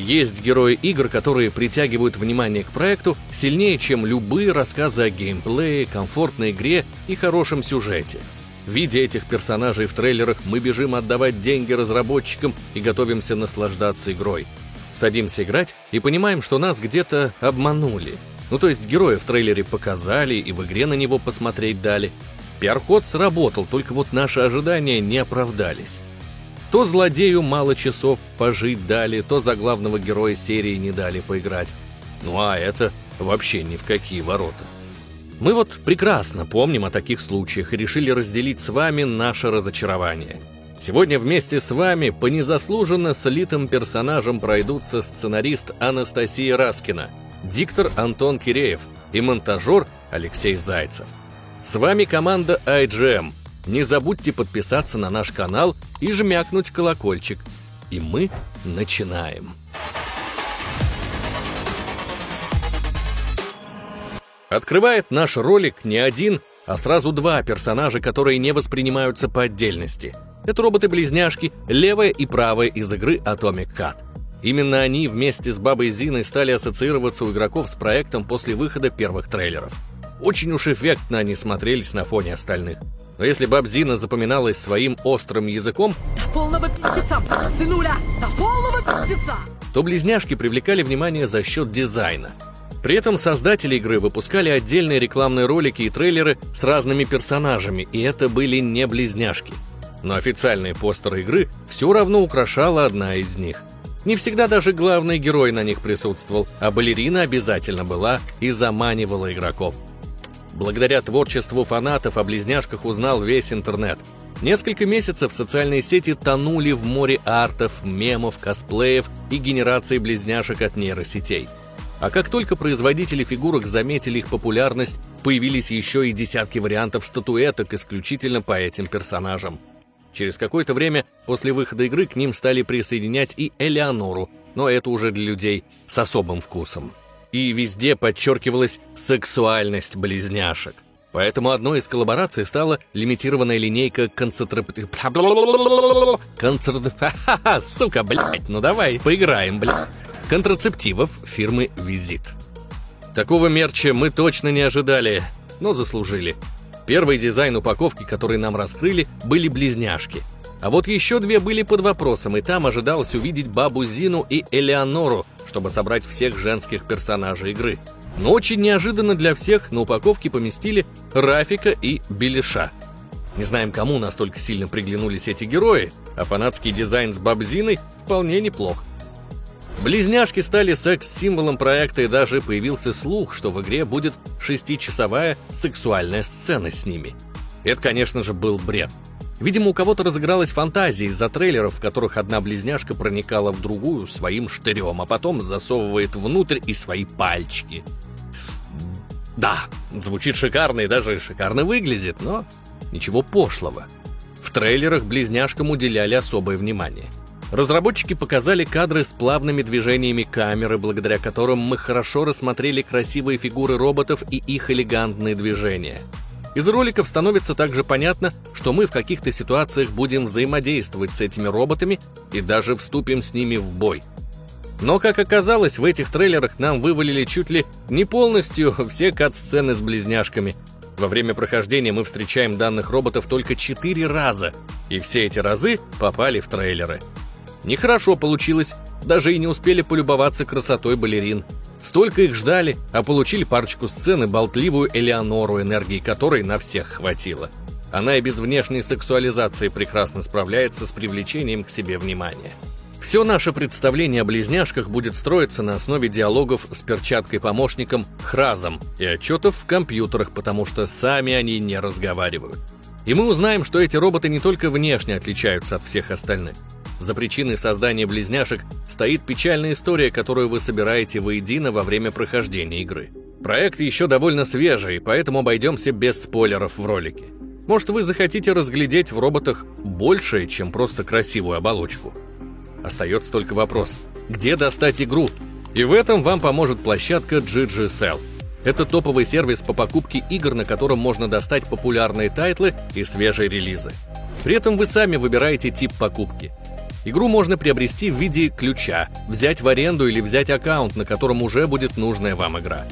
Есть герои игр, которые притягивают внимание к проекту сильнее, чем любые рассказы о геймплее, комфортной игре и хорошем сюжете. Видя этих персонажей в трейлерах, мы бежим отдавать деньги разработчикам и готовимся наслаждаться игрой. Садимся играть и понимаем, что нас где-то обманули. Ну то есть героя в трейлере показали и в игре на него посмотреть дали. Пиар-ход сработал, только вот наши ожидания не оправдались. То злодею мало часов пожить дали, то за главного героя серии не дали поиграть. Ну а это вообще ни в какие ворота. Мы вот прекрасно помним о таких случаях и решили разделить с вами наше разочарование. Сегодня вместе с вами по незаслуженно слитым персонажам пройдутся сценарист Анастасия Раскина, диктор Антон Киреев и монтажер Алексей Зайцев. С вами команда IGM. Не забудьте подписаться на наш канал и жмякнуть колокольчик. И мы начинаем. Открывает наш ролик не один, а сразу два персонажа, которые не воспринимаются по отдельности. Это роботы-близняшки, левая и правая из игры Atomic Cut. Именно они вместе с Бабой Зиной стали ассоциироваться у игроков с проектом после выхода первых трейлеров. Очень уж эффектно они смотрелись на фоне остальных. Но если Бабзина запоминалась своим острым языком, полного пиздеца, сынуля, до полного пиздеца! то близняшки привлекали внимание за счет дизайна – при этом создатели игры выпускали отдельные рекламные ролики и трейлеры с разными персонажами, и это были не близняшки. Но официальный постер игры все равно украшала одна из них. Не всегда даже главный герой на них присутствовал, а балерина обязательно была и заманивала игроков. Благодаря творчеству фанатов о близняшках узнал весь интернет. Несколько месяцев социальные сети тонули в море артов, мемов, косплеев и генерации близняшек от нейросетей – а как только производители фигурок заметили их популярность, появились еще и десятки вариантов статуэток исключительно по этим персонажам. Через какое-то время после выхода игры к ним стали присоединять и Элеонору, но это уже для людей с особым вкусом. И везде подчеркивалась сексуальность близняшек. Поэтому одной из коллабораций стала лимитированная линейка концентрап... Концерт... Сука, блядь, ну давай, поиграем, блядь контрацептивов фирмы «Визит». Такого мерча мы точно не ожидали, но заслужили. Первый дизайн упаковки, который нам раскрыли, были близняшки. А вот еще две были под вопросом, и там ожидалось увидеть бабу Зину и Элеонору, чтобы собрать всех женских персонажей игры. Но очень неожиданно для всех на упаковке поместили Рафика и Белиша. Не знаем, кому настолько сильно приглянулись эти герои, а фанатский дизайн с бабзиной вполне неплох. Близняшки стали секс-символом проекта, и даже появился слух, что в игре будет шестичасовая сексуальная сцена с ними. Это, конечно же, был бред. Видимо, у кого-то разыгралась фантазия из-за трейлеров, в которых одна близняшка проникала в другую своим штырем, а потом засовывает внутрь и свои пальчики. Да, звучит шикарно и даже шикарно выглядит, но ничего пошлого. В трейлерах близняшкам уделяли особое внимание – Разработчики показали кадры с плавными движениями камеры, благодаря которым мы хорошо рассмотрели красивые фигуры роботов и их элегантные движения. Из роликов становится также понятно, что мы в каких-то ситуациях будем взаимодействовать с этими роботами и даже вступим с ними в бой. Но, как оказалось, в этих трейлерах нам вывалили чуть ли не полностью все кат-сцены с близняшками. Во время прохождения мы встречаем данных роботов только 4 раза, и все эти разы попали в трейлеры. Нехорошо получилось, даже и не успели полюбоваться красотой балерин. Столько их ждали, а получили парочку сцены болтливую Элеонору, энергии которой на всех хватило. Она и без внешней сексуализации прекрасно справляется с привлечением к себе внимания. Все наше представление о близняшках будет строиться на основе диалогов с перчаткой-помощником Хразом и отчетов в компьютерах, потому что сами они не разговаривают. И мы узнаем, что эти роботы не только внешне отличаются от всех остальных. За причиной создания близняшек стоит печальная история, которую вы собираете воедино во время прохождения игры. Проект еще довольно свежий, поэтому обойдемся без спойлеров в ролике. Может, вы захотите разглядеть в роботах большее, чем просто красивую оболочку. Остается только вопрос, где достать игру? И в этом вам поможет площадка GGSEL. Это топовый сервис по покупке игр, на котором можно достать популярные тайтлы и свежие релизы. При этом вы сами выбираете тип покупки – Игру можно приобрести в виде ключа, взять в аренду или взять аккаунт, на котором уже будет нужная вам игра.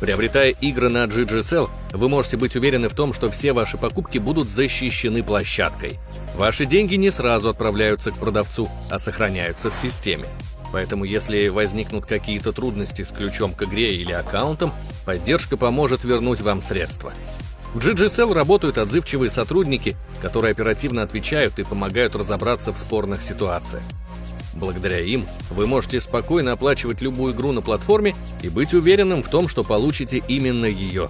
Приобретая игры на GGSEL, вы можете быть уверены в том, что все ваши покупки будут защищены площадкой. Ваши деньги не сразу отправляются к продавцу, а сохраняются в системе. Поэтому если возникнут какие-то трудности с ключом к игре или аккаунтом, поддержка поможет вернуть вам средства. В GGSL работают отзывчивые сотрудники, которые оперативно отвечают и помогают разобраться в спорных ситуациях. Благодаря им вы можете спокойно оплачивать любую игру на платформе и быть уверенным в том, что получите именно ее.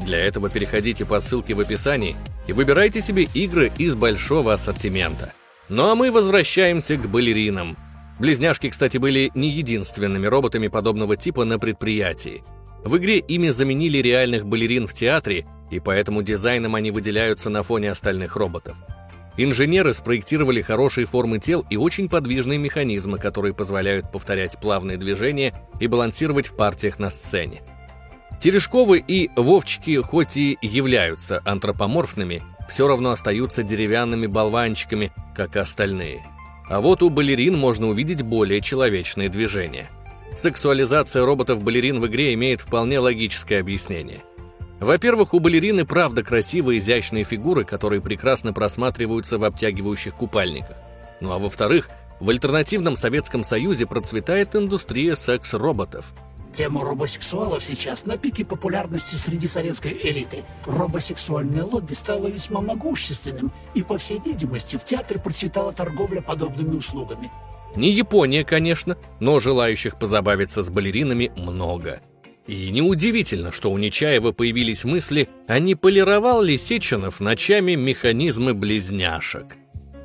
Для этого переходите по ссылке в описании и выбирайте себе игры из большого ассортимента. Ну а мы возвращаемся к балеринам. Близняшки, кстати, были не единственными роботами подобного типа на предприятии. В игре ими заменили реальных балерин в театре, и поэтому дизайном они выделяются на фоне остальных роботов. Инженеры спроектировали хорошие формы тел и очень подвижные механизмы, которые позволяют повторять плавные движения и балансировать в партиях на сцене. Терешковы и Вовчики хоть и являются антропоморфными, все равно остаются деревянными болванчиками, как и остальные. А вот у балерин можно увидеть более человечные движения. Сексуализация роботов-балерин в игре имеет вполне логическое объяснение – во-первых, у балерины правда красивые изящные фигуры, которые прекрасно просматриваются в обтягивающих купальниках. Ну а во-вторых, в альтернативном Советском Союзе процветает индустрия секс-роботов. Тема робосексуалов сейчас на пике популярности среди советской элиты. Робосексуальное лобби стало весьма могущественным, и, по всей видимости, в театре процветала торговля подобными услугами. Не Япония, конечно, но желающих позабавиться с балеринами много. И неудивительно, что у Нечаева появились мысли, а не полировал ли Сеченов ночами механизмы близняшек.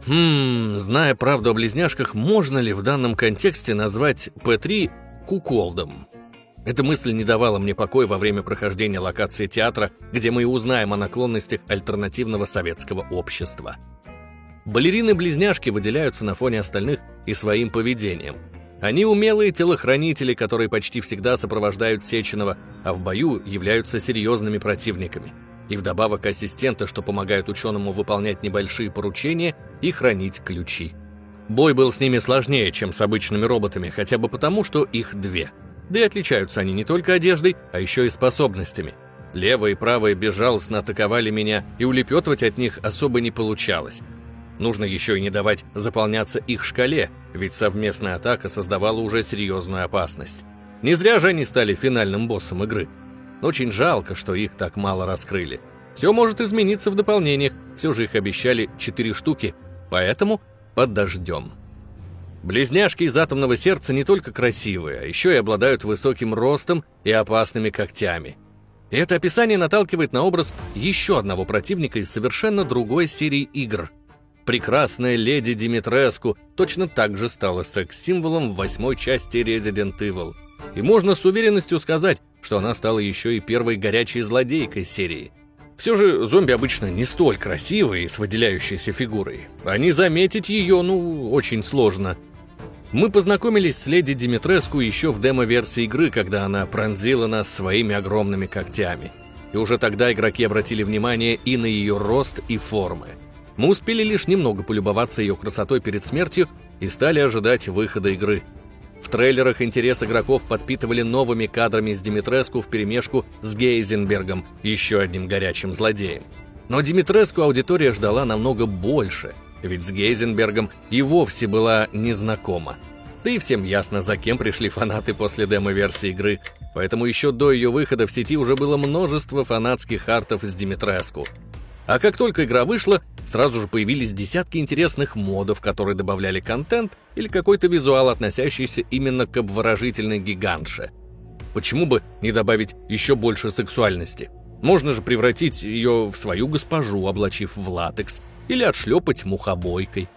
Хм, зная правду о близняшках, можно ли в данном контексте назвать П-3 куколдом? Эта мысль не давала мне покоя во время прохождения локации театра, где мы и узнаем о наклонностях альтернативного советского общества. Балерины-близняшки выделяются на фоне остальных и своим поведением – они умелые телохранители, которые почти всегда сопровождают Сеченова, а в бою являются серьезными противниками. И вдобавок ассистенты, что помогают ученому выполнять небольшие поручения и хранить ключи. Бой был с ними сложнее, чем с обычными роботами, хотя бы потому, что их две. Да и отличаются они не только одеждой, а еще и способностями. Левая и правая безжалостно атаковали меня, и улепетывать от них особо не получалось. Нужно еще и не давать заполняться их шкале, ведь совместная атака создавала уже серьезную опасность. Не зря же они стали финальным боссом игры. Очень жалко, что их так мало раскрыли. Все может измениться в дополнениях, все же их обещали 4 штуки, поэтому подождем. Близняшки из атомного сердца не только красивые, а еще и обладают высоким ростом и опасными когтями. И это описание наталкивает на образ еще одного противника из совершенно другой серии игр – Прекрасная леди Димитреску точно так же стала секс-символом в восьмой части Resident Evil. И можно с уверенностью сказать, что она стала еще и первой горячей злодейкой серии. Все же зомби обычно не столь красивые с выделяющейся фигурой, а не заметить ее, ну, очень сложно. Мы познакомились с леди Димитреску еще в демо-версии игры, когда она пронзила нас своими огромными когтями. И уже тогда игроки обратили внимание и на ее рост и формы. Мы успели лишь немного полюбоваться ее красотой перед смертью и стали ожидать выхода игры. В трейлерах интерес игроков подпитывали новыми кадрами с Димитреску вперемешку с Гейзенбергом, еще одним горячим злодеем. Но Димитреску аудитория ждала намного больше, ведь с Гейзенбергом и вовсе была незнакома. Да и всем ясно, за кем пришли фанаты после демо-версии игры, поэтому еще до ее выхода в сети уже было множество фанатских артов с Димитреску. А как только игра вышла, Сразу же появились десятки интересных модов, которые добавляли контент или какой-то визуал, относящийся именно к обворожительной гигантше. Почему бы не добавить еще больше сексуальности? Можно же превратить ее в свою госпожу, облачив в латекс, или отшлепать мухобойкой.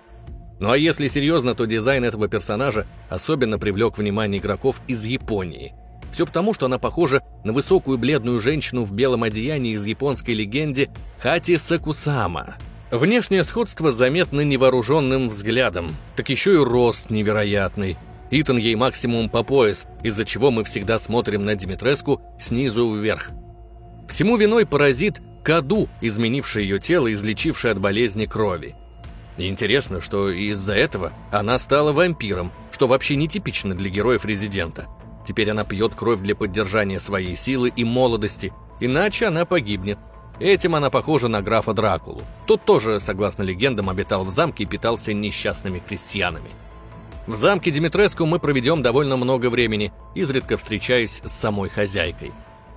Ну а если серьезно, то дизайн этого персонажа особенно привлек внимание игроков из Японии. Все потому, что она похожа на высокую бледную женщину в белом одеянии из японской легенде Хати Сакусама – Внешнее сходство заметно невооруженным взглядом, так еще и рост невероятный. Итан ей максимум по пояс, из-за чего мы всегда смотрим на Димитреску снизу вверх. Всему виной паразит Каду, изменивший ее тело излечивший от болезни крови. Интересно, что из-за этого она стала вампиром, что вообще нетипично для героев Резидента. Теперь она пьет кровь для поддержания своей силы и молодости, иначе она погибнет. Этим она похожа на графа Дракулу. Тот тоже, согласно легендам, обитал в замке и питался несчастными крестьянами. В замке Димитреску мы проведем довольно много времени, изредка встречаясь с самой хозяйкой.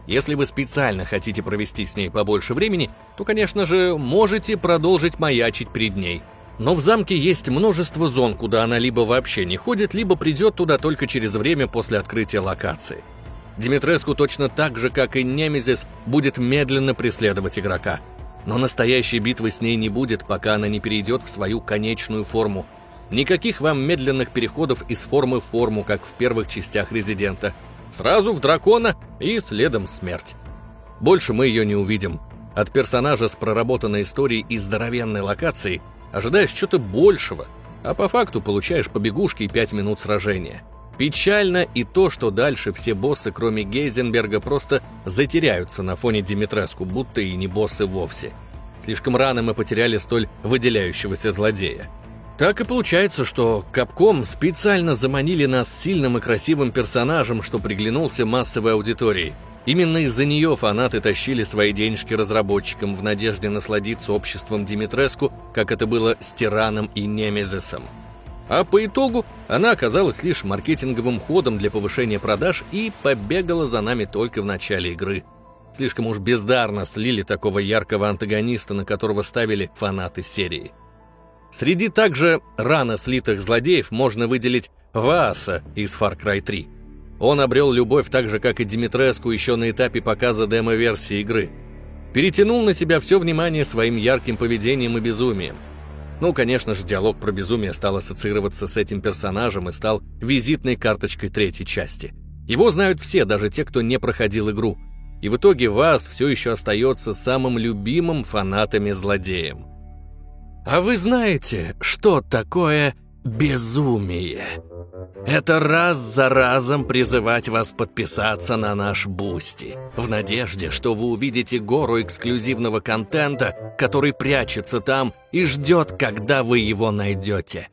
Если вы специально хотите провести с ней побольше времени, то, конечно же, можете продолжить маячить перед ней. Но в замке есть множество зон, куда она либо вообще не ходит, либо придет туда только через время после открытия локации. Димитреску точно так же, как и Немезис, будет медленно преследовать игрока. Но настоящей битвы с ней не будет, пока она не перейдет в свою конечную форму. Никаких вам медленных переходов из формы в форму, как в первых частях Резидента. Сразу в дракона и следом смерть. Больше мы ее не увидим. От персонажа с проработанной историей и здоровенной локацией ожидаешь чего-то большего, а по факту получаешь побегушки и 5 минут сражения. Печально и то, что дальше все боссы, кроме Гейзенберга, просто затеряются на фоне Димитреску, будто и не боссы вовсе. Слишком рано мы потеряли столь выделяющегося злодея. Так и получается, что Капком специально заманили нас сильным и красивым персонажем, что приглянулся массовой аудитории. Именно из-за нее фанаты тащили свои денежки разработчикам в надежде насладиться обществом Димитреску, как это было с Тираном и Немезисом. А по итогу она оказалась лишь маркетинговым ходом для повышения продаж и побегала за нами только в начале игры. Слишком уж бездарно слили такого яркого антагониста, на которого ставили фанаты серии. Среди также рано слитых злодеев можно выделить Вааса из Far Cry 3. Он обрел любовь так же, как и Димитреску еще на этапе показа демо-версии игры. Перетянул на себя все внимание своим ярким поведением и безумием. Ну, конечно же, диалог про безумие стал ассоциироваться с этим персонажем и стал визитной карточкой третьей части. Его знают все, даже те, кто не проходил игру. И в итоге вас все еще остается самым любимым фанатами злодеем. А вы знаете, что такое безумие? Это раз за разом призывать вас подписаться на наш Boosty, в надежде, что вы увидите гору эксклюзивного контента, который прячется там и ждет, когда вы его найдете.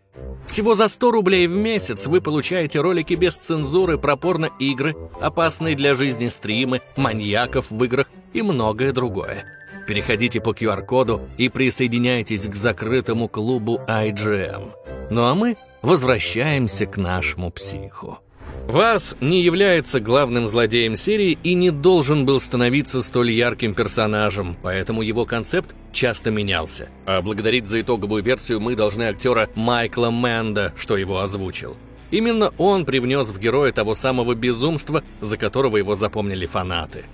Всего за 100 рублей в месяц вы получаете ролики без цензуры про порно-игры, опасные для жизни стримы, маньяков в играх и многое другое. Переходите по QR-коду и присоединяйтесь к закрытому клубу IGM. Ну а мы возвращаемся к нашему психу. Вас не является главным злодеем серии и не должен был становиться столь ярким персонажем, поэтому его концепт часто менялся. А благодарить за итоговую версию мы должны актера Майкла Мэнда, что его озвучил. Именно он привнес в героя того самого безумства, за которого его запомнили фанаты.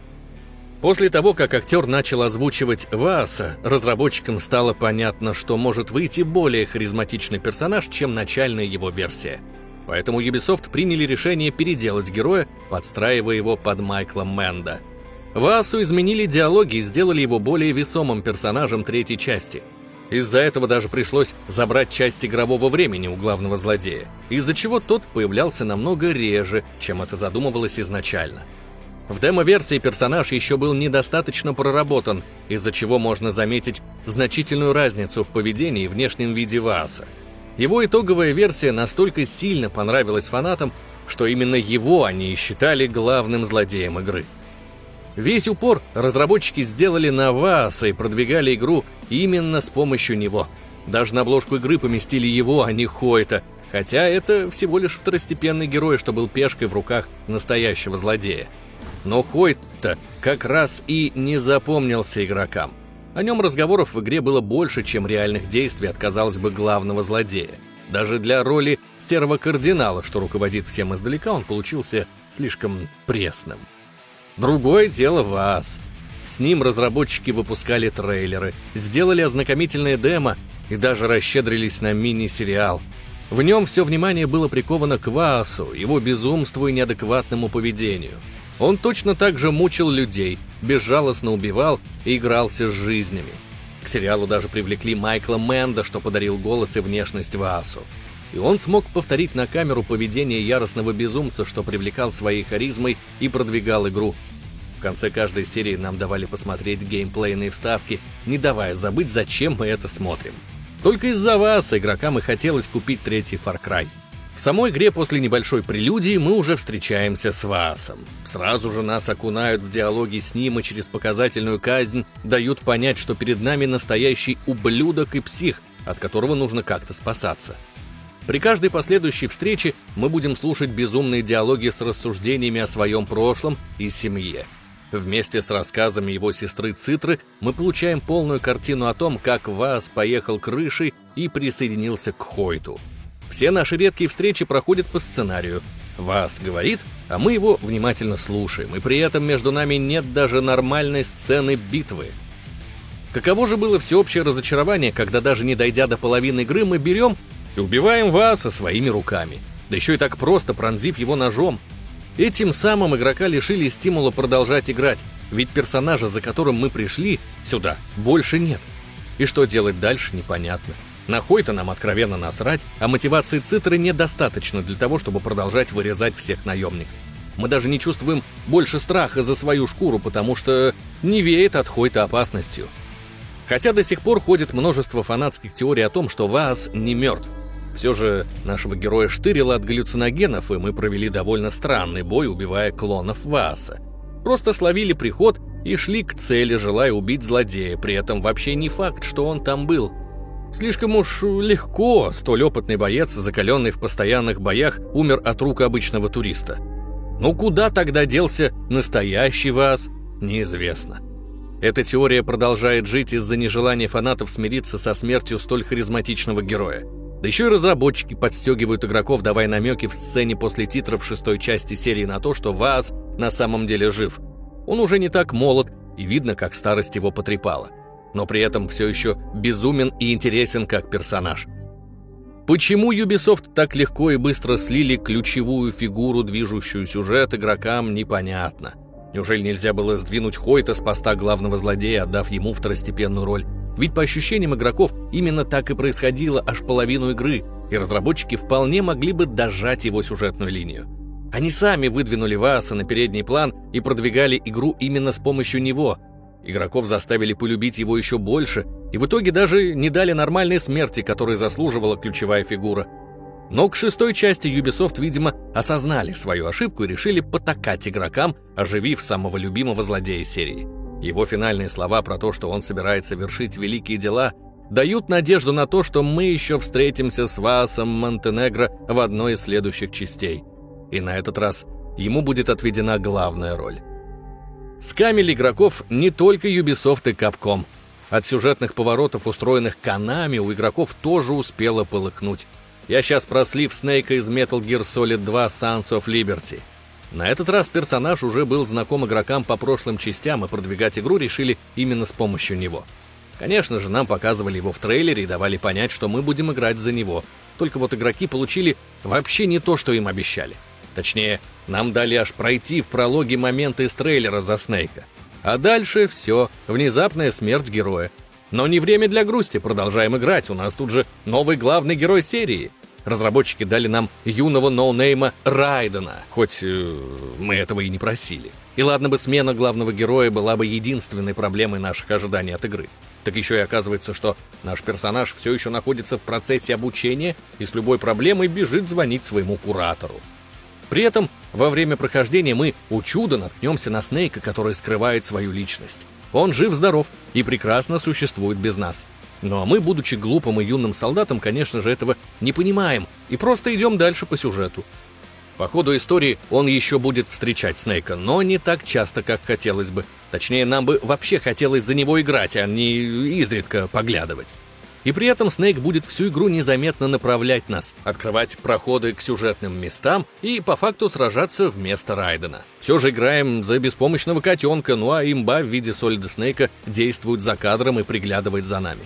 После того, как актер начал озвучивать Вааса, разработчикам стало понятно, что может выйти более харизматичный персонаж, чем начальная его версия. Поэтому Ubisoft приняли решение переделать героя, подстраивая его под Майкла Мэнда. Ваасу изменили диалоги и сделали его более весомым персонажем третьей части. Из-за этого даже пришлось забрать часть игрового времени у главного злодея, из-за чего тот появлялся намного реже, чем это задумывалось изначально. В демо-версии персонаж еще был недостаточно проработан, из-за чего можно заметить значительную разницу в поведении и внешнем виде Вааса. Его итоговая версия настолько сильно понравилась фанатам, что именно его они и считали главным злодеем игры. Весь упор разработчики сделали на Вааса и продвигали игру именно с помощью него. Даже на обложку игры поместили его, а не Хойта, хотя это всего лишь второстепенный герой, что был пешкой в руках настоящего злодея. Но Хойт-то как раз и не запомнился игрокам. О нем разговоров в игре было больше, чем реальных действий от, казалось бы, главного злодея. Даже для роли серого кардинала, что руководит всем издалека, он получился слишком пресным. Другое дело вас. С ним разработчики выпускали трейлеры, сделали ознакомительное демо и даже расщедрились на мини-сериал. В нем все внимание было приковано к Ваасу, его безумству и неадекватному поведению – он точно так же мучил людей, безжалостно убивал и игрался с жизнями. К сериалу даже привлекли Майкла Мэнда, что подарил голос и внешность Ваасу. И он смог повторить на камеру поведение яростного безумца, что привлекал своей харизмой и продвигал игру. В конце каждой серии нам давали посмотреть геймплейные вставки, не давая забыть, зачем мы это смотрим. Только из-за вас игрокам и хотелось купить третий Far Cry. В самой игре после небольшой прелюдии мы уже встречаемся с Васом. Сразу же нас окунают в диалоги с ним и через показательную казнь дают понять, что перед нами настоящий ублюдок и псих, от которого нужно как-то спасаться. При каждой последующей встрече мы будем слушать безумные диалоги с рассуждениями о своем прошлом и семье. Вместе с рассказами его сестры Цитры мы получаем полную картину о том, как Вас поехал крышей и присоединился к Хойту. Все наши редкие встречи проходят по сценарию. Вас говорит, а мы его внимательно слушаем, и при этом между нами нет даже нормальной сцены битвы. Каково же было всеобщее разочарование, когда даже не дойдя до половины игры, мы берем и убиваем Васа своими руками. Да еще и так просто, пронзив его ножом. Этим самым игрока лишили стимула продолжать играть, ведь персонажа, за которым мы пришли, сюда больше нет. И что делать дальше, непонятно. На Хойта нам откровенно насрать, а мотивации Цитры недостаточно для того, чтобы продолжать вырезать всех наемников. Мы даже не чувствуем больше страха за свою шкуру, потому что не веет от Хойта опасностью. Хотя до сих пор ходит множество фанатских теорий о том, что Ваас не мертв. Все же нашего героя штырило от галлюциногенов, и мы провели довольно странный бой, убивая клонов Вааса. Просто словили приход и шли к цели, желая убить злодея, при этом вообще не факт, что он там был. Слишком уж легко столь опытный боец, закаленный в постоянных боях, умер от рук обычного туриста. Но куда тогда делся настоящий вас, неизвестно. Эта теория продолжает жить из-за нежелания фанатов смириться со смертью столь харизматичного героя. Да еще и разработчики подстегивают игроков, давая намеки в сцене после титров шестой части серии на то, что Ваас на самом деле жив. Он уже не так молод, и видно, как старость его потрепала но при этом все еще безумен и интересен как персонаж. Почему Ubisoft так легко и быстро слили ключевую фигуру, движущую сюжет игрокам, непонятно. Неужели нельзя было сдвинуть Хойта с поста главного злодея, отдав ему второстепенную роль? Ведь по ощущениям игроков именно так и происходило аж половину игры, и разработчики вполне могли бы дожать его сюжетную линию. Они сами выдвинули Васа на передний план и продвигали игру именно с помощью него – Игроков заставили полюбить его еще больше, и в итоге даже не дали нормальной смерти, которой заслуживала ключевая фигура. Но к шестой части Ubisoft, видимо, осознали свою ошибку и решили потакать игрокам, оживив самого любимого злодея серии. Его финальные слова про то, что он собирается вершить великие дела, дают надежду на то, что мы еще встретимся с Васом Монтенегро в одной из следующих частей. И на этот раз ему будет отведена главная роль. Скамили игроков не только Ubisoft и Capcom. От сюжетных поворотов, устроенных Konami, у игроков тоже успело полыкнуть. Я сейчас про слив Снейка из Metal Gear Solid 2 Sons of Liberty. На этот раз персонаж уже был знаком игрокам по прошлым частям, и продвигать игру решили именно с помощью него. Конечно же, нам показывали его в трейлере и давали понять, что мы будем играть за него. Только вот игроки получили вообще не то, что им обещали. Точнее, нам дали аж пройти в прологе моменты из трейлера за Снейка. А дальше все, внезапная смерть героя. Но не время для грусти, продолжаем играть, у нас тут же новый главный герой серии. Разработчики дали нам юного ноунейма Райдена, хоть э, мы этого и не просили. И ладно бы смена главного героя была бы единственной проблемой наших ожиданий от игры. Так еще и оказывается, что наш персонаж все еще находится в процессе обучения и с любой проблемой бежит звонить своему куратору. При этом во время прохождения мы у чуда наткнемся на Снейка, который скрывает свою личность. Он жив-здоров и прекрасно существует без нас. Ну а мы, будучи глупым и юным солдатом, конечно же, этого не понимаем и просто идем дальше по сюжету. По ходу истории он еще будет встречать Снейка, но не так часто, как хотелось бы. Точнее, нам бы вообще хотелось за него играть, а не изредка поглядывать. И при этом Снейк будет всю игру незаметно направлять нас, открывать проходы к сюжетным местам и по факту сражаться вместо Райдена. Все же играем за беспомощного котенка, ну а имба в виде Солида Снейка действует за кадром и приглядывает за нами.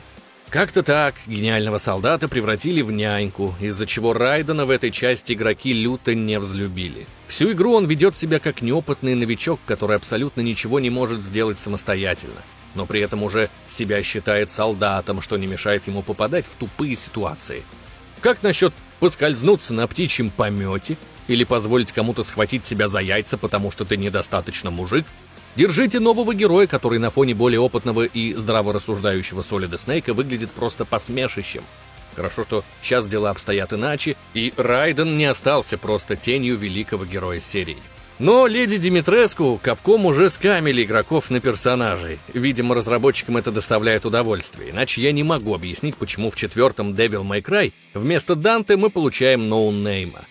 Как-то так гениального солдата превратили в няньку, из-за чего Райдена в этой части игроки люто не взлюбили. Всю игру он ведет себя как неопытный новичок, который абсолютно ничего не может сделать самостоятельно но при этом уже себя считает солдатом, что не мешает ему попадать в тупые ситуации. Как насчет поскользнуться на птичьем помете или позволить кому-то схватить себя за яйца, потому что ты недостаточно мужик, держите нового героя, который на фоне более опытного и здраворассуждающего Солида Снейка выглядит просто посмешищем. Хорошо, что сейчас дела обстоят иначе, и Райден не остался просто тенью великого героя серии. Но леди Димитреску Капком уже скамили игроков на персонажей. Видимо, разработчикам это доставляет удовольствие, иначе я не могу объяснить, почему в четвертом Devil May Cry вместо Данте мы получаем ноунейма.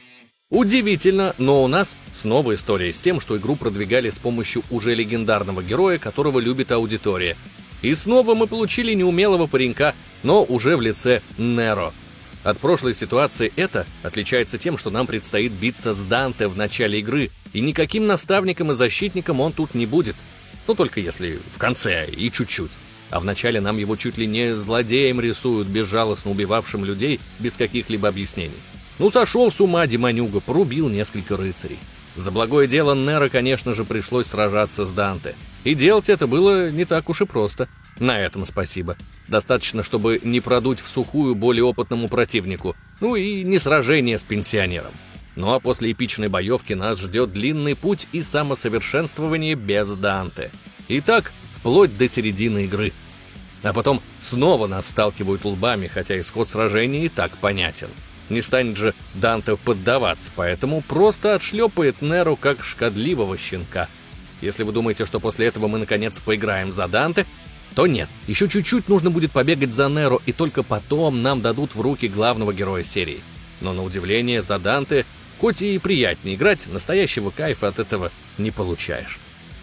Удивительно, но у нас снова история с тем, что игру продвигали с помощью уже легендарного героя, которого любит аудитория. И снова мы получили неумелого паренька, но уже в лице Неро — от прошлой ситуации это отличается тем, что нам предстоит биться с Данте в начале игры, и никаким наставником и защитником он тут не будет. Ну, только если в конце и чуть-чуть. А в начале нам его чуть ли не злодеем рисуют, безжалостно убивавшим людей без каких-либо объяснений. Ну, сошел с ума Демонюга, порубил несколько рыцарей. За благое дело Нера, конечно же, пришлось сражаться с Данте. И делать это было не так уж и просто. На этом спасибо. Достаточно, чтобы не продуть в сухую более опытному противнику. Ну и не сражение с пенсионером. Ну а после эпичной боевки нас ждет длинный путь и самосовершенствование без Данте. И так вплоть до середины игры. А потом снова нас сталкивают лбами, хотя исход сражения и так понятен. Не станет же Данте поддаваться, поэтому просто отшлепает Неру как шкодливого щенка. Если вы думаете, что после этого мы наконец поиграем за Данте, то нет. Еще чуть-чуть нужно будет побегать за Неро, и только потом нам дадут в руки главного героя серии. Но на удивление, за Данте, хоть и приятнее играть, настоящего кайфа от этого не получаешь.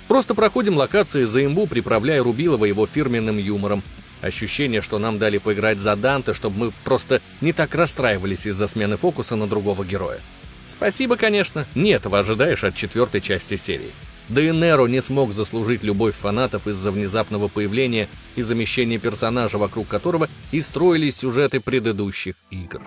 Просто проходим локации за имбу, приправляя Рубилова его фирменным юмором. Ощущение, что нам дали поиграть за Данте, чтобы мы просто не так расстраивались из-за смены фокуса на другого героя. Спасибо, конечно, не этого ожидаешь от четвертой части серии. Да и Неро не смог заслужить любовь фанатов из-за внезапного появления и замещения персонажа, вокруг которого и строились сюжеты предыдущих игр.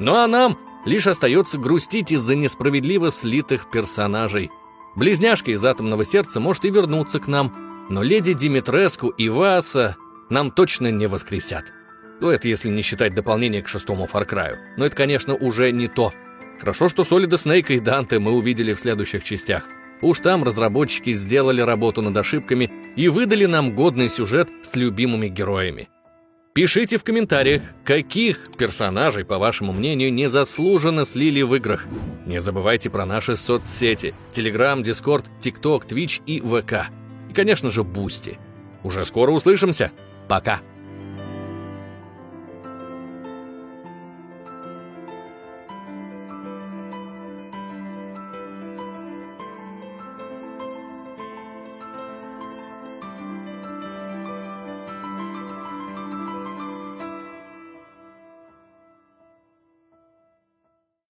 Ну а нам лишь остается грустить из-за несправедливо слитых персонажей. Близняшка из «Атомного сердца» может и вернуться к нам, но леди Димитреску и Васа нам точно не воскресят. Ну, это если не считать дополнение к шестому Cry. Но это, конечно, уже не то. Хорошо, что Солида Снейка и Данте мы увидели в следующих частях. Уж там разработчики сделали работу над ошибками и выдали нам годный сюжет с любимыми героями. Пишите в комментариях, каких персонажей, по вашему мнению, незаслуженно слили в играх. Не забывайте про наши соцсети – Telegram, Discord, TikTok, Twitch и ВК. И, конечно же, Boosty. Уже скоро услышимся. Пока!